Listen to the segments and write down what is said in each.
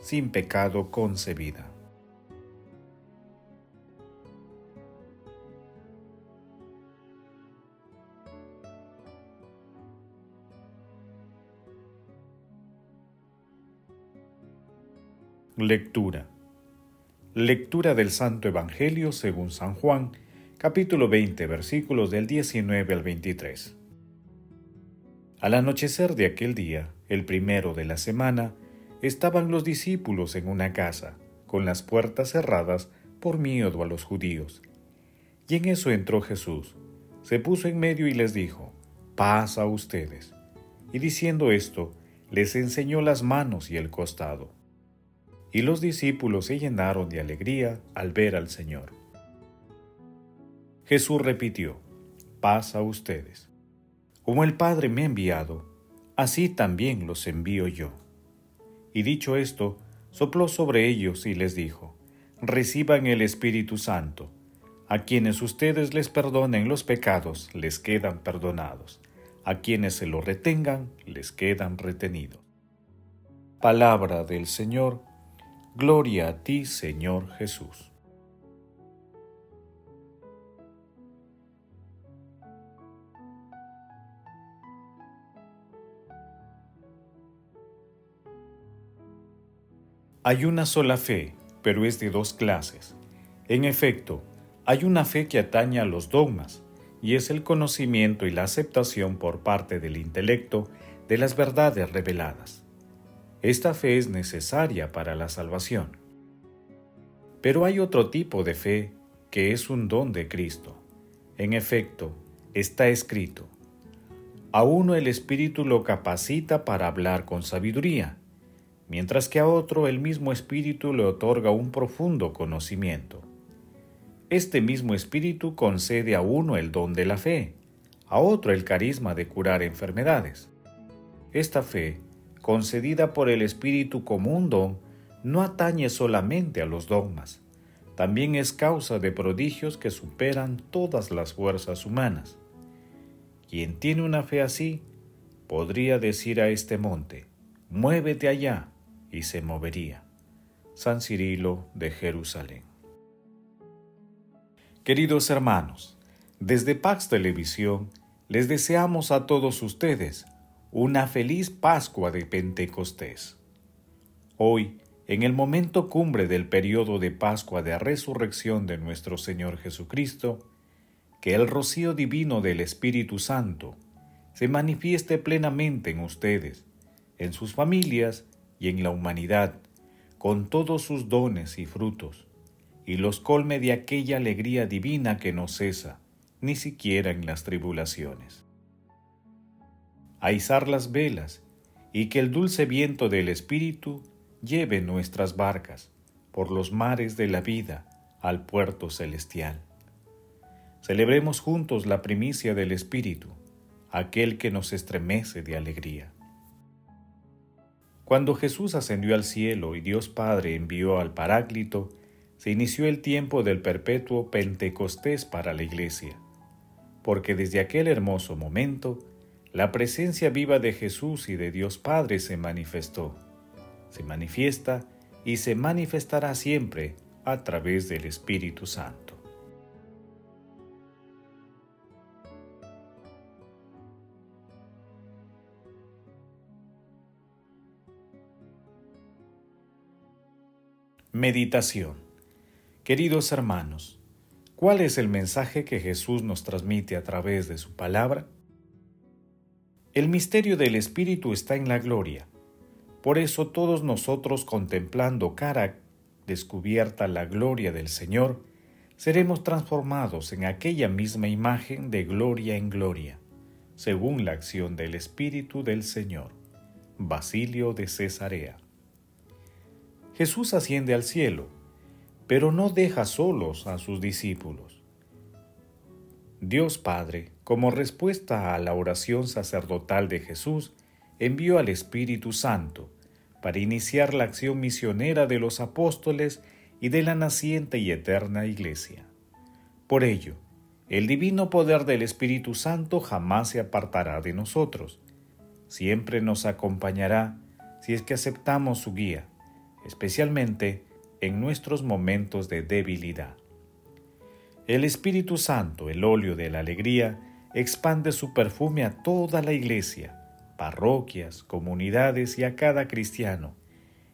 sin pecado concebida. Lectura. Lectura del Santo Evangelio según San Juan, capítulo 20, versículos del 19 al 23. Al anochecer de aquel día, el primero de la semana, estaban los discípulos en una casa, con las puertas cerradas por miedo a los judíos. Y en eso entró Jesús, se puso en medio y les dijo, paz a ustedes. Y diciendo esto, les enseñó las manos y el costado. Y los discípulos se llenaron de alegría al ver al Señor. Jesús repitió, paz a ustedes. Como el Padre me ha enviado, así también los envío yo. Y dicho esto, sopló sobre ellos y les dijo, Reciban el Espíritu Santo. A quienes ustedes les perdonen los pecados, les quedan perdonados. A quienes se lo retengan, les quedan retenidos. Palabra del Señor. Gloria a ti, Señor Jesús. Hay una sola fe, pero es de dos clases. En efecto, hay una fe que atañe a los dogmas, y es el conocimiento y la aceptación por parte del intelecto de las verdades reveladas. Esta fe es necesaria para la salvación. Pero hay otro tipo de fe que es un don de Cristo. En efecto, está escrito, a uno el Espíritu lo capacita para hablar con sabiduría mientras que a otro el mismo Espíritu le otorga un profundo conocimiento. Este mismo Espíritu concede a uno el don de la fe, a otro el carisma de curar enfermedades. Esta fe, concedida por el Espíritu como un don, no atañe solamente a los dogmas, también es causa de prodigios que superan todas las fuerzas humanas. Quien tiene una fe así, podría decir a este monte, muévete allá, y se movería. San Cirilo de Jerusalén. Queridos hermanos, desde Pax Televisión les deseamos a todos ustedes una feliz Pascua de Pentecostés. Hoy, en el momento cumbre del periodo de Pascua de Resurrección de nuestro Señor Jesucristo, que el rocío divino del Espíritu Santo se manifieste plenamente en ustedes, en sus familias y en la humanidad, con todos sus dones y frutos, y los colme de aquella alegría divina que no cesa, ni siquiera en las tribulaciones. A las velas, y que el dulce viento del Espíritu lleve nuestras barcas por los mares de la vida al puerto celestial. Celebremos juntos la primicia del Espíritu, aquel que nos estremece de alegría. Cuando Jesús ascendió al cielo y Dios Padre envió al Paráclito, se inició el tiempo del perpetuo Pentecostés para la Iglesia, porque desde aquel hermoso momento, la presencia viva de Jesús y de Dios Padre se manifestó, se manifiesta y se manifestará siempre a través del Espíritu Santo. Meditación Queridos hermanos, ¿cuál es el mensaje que Jesús nos transmite a través de su palabra? El misterio del Espíritu está en la gloria. Por eso todos nosotros contemplando cara descubierta la gloria del Señor, seremos transformados en aquella misma imagen de gloria en gloria, según la acción del Espíritu del Señor. Basilio de Cesarea. Jesús asciende al cielo, pero no deja solos a sus discípulos. Dios Padre, como respuesta a la oración sacerdotal de Jesús, envió al Espíritu Santo para iniciar la acción misionera de los apóstoles y de la naciente y eterna Iglesia. Por ello, el divino poder del Espíritu Santo jamás se apartará de nosotros. Siempre nos acompañará si es que aceptamos su guía, especialmente en nuestros momentos de debilidad. El Espíritu Santo, el óleo de la alegría, expande su perfume a toda la iglesia, parroquias, comunidades y a cada cristiano,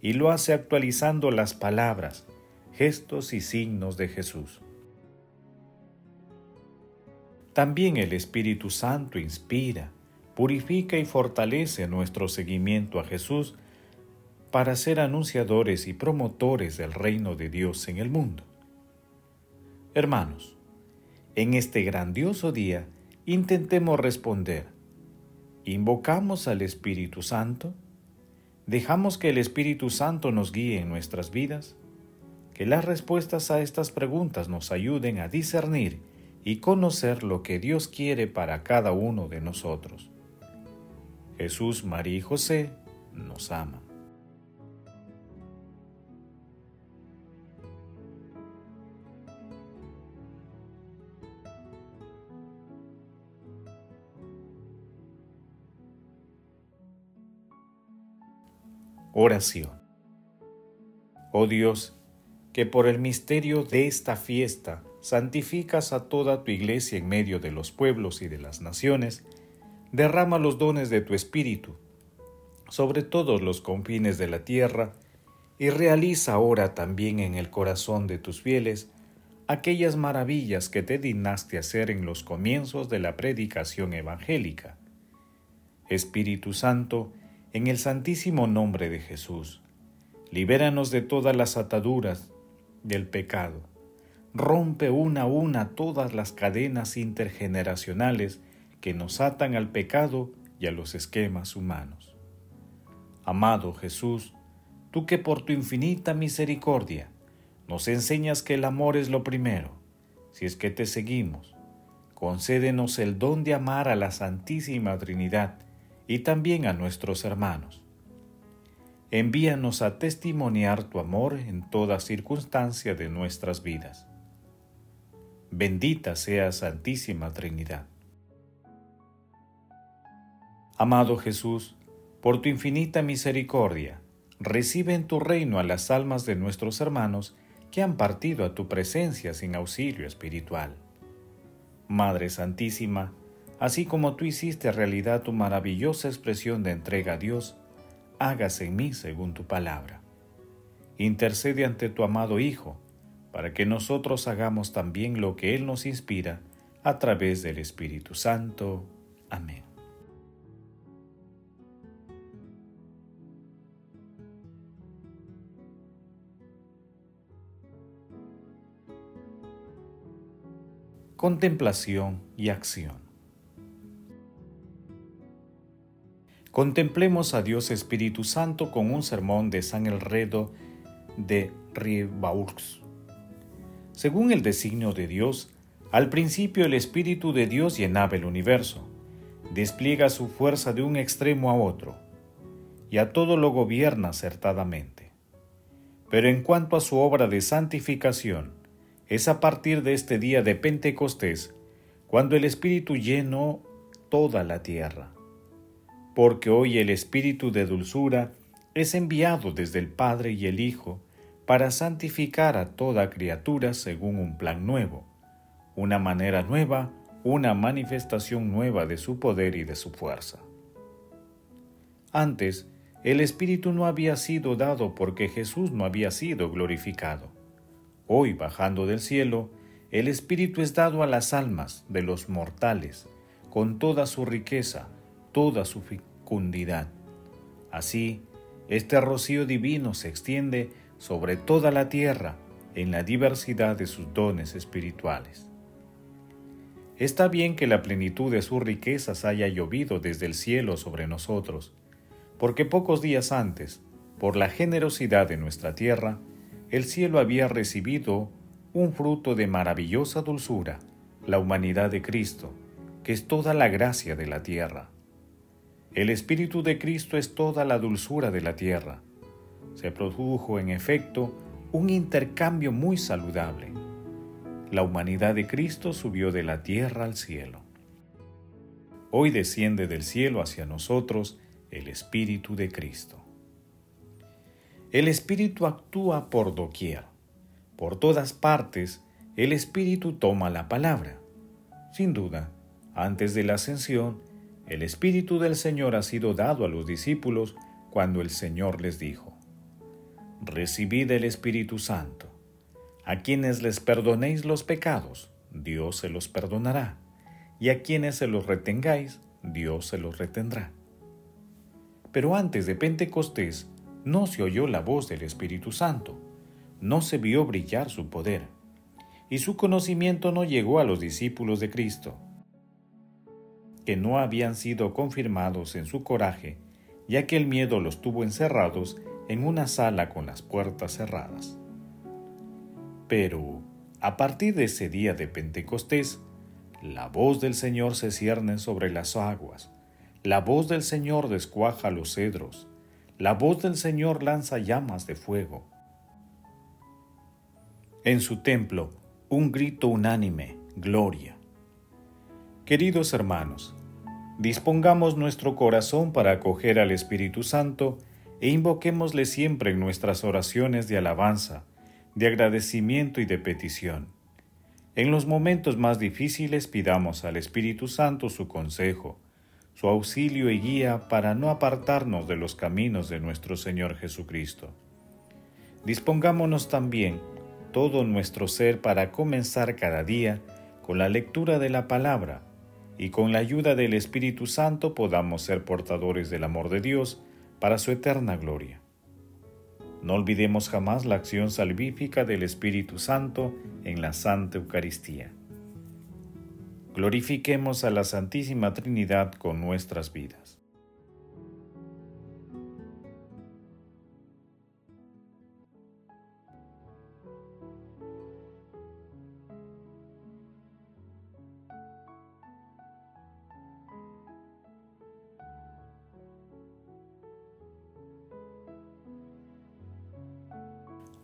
y lo hace actualizando las palabras, gestos y signos de Jesús. También el Espíritu Santo inspira, purifica y fortalece nuestro seguimiento a Jesús para ser anunciadores y promotores del reino de Dios en el mundo. Hermanos, en este grandioso día intentemos responder. ¿Invocamos al Espíritu Santo? ¿Dejamos que el Espíritu Santo nos guíe en nuestras vidas? Que las respuestas a estas preguntas nos ayuden a discernir y conocer lo que Dios quiere para cada uno de nosotros. Jesús, María y José nos aman. Oración. Oh Dios, que por el misterio de esta fiesta santificas a toda tu iglesia en medio de los pueblos y de las naciones, derrama los dones de tu Espíritu sobre todos los confines de la tierra, y realiza ahora también en el corazón de tus fieles aquellas maravillas que te dignaste hacer en los comienzos de la predicación evangélica. Espíritu Santo, en el santísimo nombre de Jesús, libéranos de todas las ataduras del pecado rompe una a una todas las cadenas intergeneracionales que nos atan al pecado y a los esquemas humanos. Amado Jesús, tú que por tu infinita misericordia nos enseñas que el amor es lo primero, si es que te seguimos, concédenos el don de amar a la Santísima Trinidad y también a nuestros hermanos. Envíanos a testimoniar tu amor en toda circunstancia de nuestras vidas Bendita sea Santísima Trinidad. Amado Jesús, por tu infinita misericordia, recibe en tu reino a las almas de nuestros hermanos que han partido a tu presencia sin auxilio espiritual. Madre Santísima, así como tú hiciste realidad tu maravillosa expresión de entrega a Dios, hágase en mí según tu palabra. Intercede ante tu amado Hijo, para que nosotros hagamos también lo que Él nos inspira a través del Espíritu Santo. Amén. Contemplación y acción. Contemplemos a Dios Espíritu Santo con un sermón de San Elredo de Ribaurs. Según el designio de Dios, al principio el Espíritu de Dios llenaba el universo, despliega su fuerza de un extremo a otro, y a todo lo gobierna acertadamente. Pero en cuanto a su obra de santificación, es a partir de este día de Pentecostés cuando el Espíritu llenó toda la tierra. Porque hoy el Espíritu de dulzura es enviado desde el Padre y el Hijo para santificar a toda criatura según un plan nuevo, una manera nueva, una manifestación nueva de su poder y de su fuerza. Antes, el Espíritu no había sido dado porque Jesús no había sido glorificado. Hoy, bajando del cielo, el Espíritu es dado a las almas de los mortales, con toda su riqueza, toda su fecundidad. Así, este rocío divino se extiende sobre toda la tierra en la diversidad de sus dones espirituales. Está bien que la plenitud de sus riquezas haya llovido desde el cielo sobre nosotros, porque pocos días antes por la generosidad de nuestra tierra, el cielo había recibido un fruto de maravillosa dulzura, la humanidad de Cristo, que es toda la gracia de la tierra. El Espíritu de Cristo es toda la dulzura de la tierra. Se produjo, en efecto, un intercambio muy saludable. La humanidad de Cristo subió de la tierra al cielo. Hoy desciende del cielo hacia nosotros el Espíritu de Cristo. El Espíritu actúa por doquier. Por todas partes, el Espíritu toma la palabra. Sin duda, antes de la ascensión, el Espíritu del Señor ha sido dado a los discípulos cuando el Señor les dijo, Recibid el Espíritu Santo. A quienes les perdonéis los pecados, Dios se los perdonará, y a quienes se los retengáis, Dios se los retendrá. Pero antes de Pentecostés, no se oyó la voz del Espíritu Santo, no se vio brillar su poder, y su conocimiento no llegó a los discípulos de Cristo, que no habían sido confirmados en su coraje, ya que el miedo los tuvo encerrados en una sala con las puertas cerradas. Pero, a partir de ese día de Pentecostés, la voz del Señor se cierne sobre las aguas, la voz del Señor descuaja los cedros, la voz del Señor lanza llamas de fuego. En su templo, un grito unánime, gloria. Queridos hermanos, dispongamos nuestro corazón para acoger al Espíritu Santo e invoquémosle siempre en nuestras oraciones de alabanza, de agradecimiento y de petición. En los momentos más difíciles pidamos al Espíritu Santo su consejo, su auxilio y guía para no apartarnos de los caminos de nuestro Señor Jesucristo. Dispongámonos también todo nuestro ser para comenzar cada día con la lectura de la palabra y con la ayuda del Espíritu Santo podamos ser portadores del amor de Dios para su eterna gloria. No olvidemos jamás la acción salvífica del Espíritu Santo en la Santa Eucaristía glorifiquemos a la Santísima Trinidad con nuestras vidas.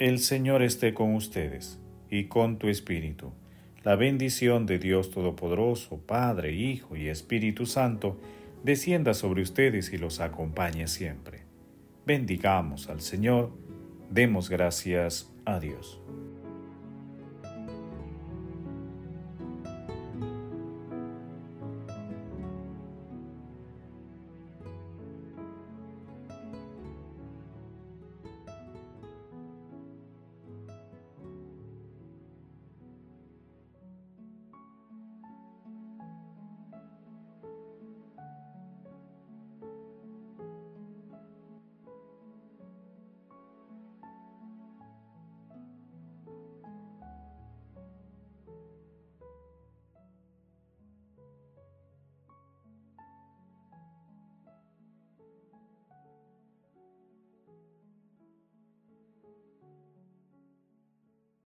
El Señor esté con ustedes y con tu espíritu. La bendición de Dios Todopoderoso, Padre, Hijo y Espíritu Santo, descienda sobre ustedes y los acompañe siempre. Bendigamos al Señor, demos gracias a Dios.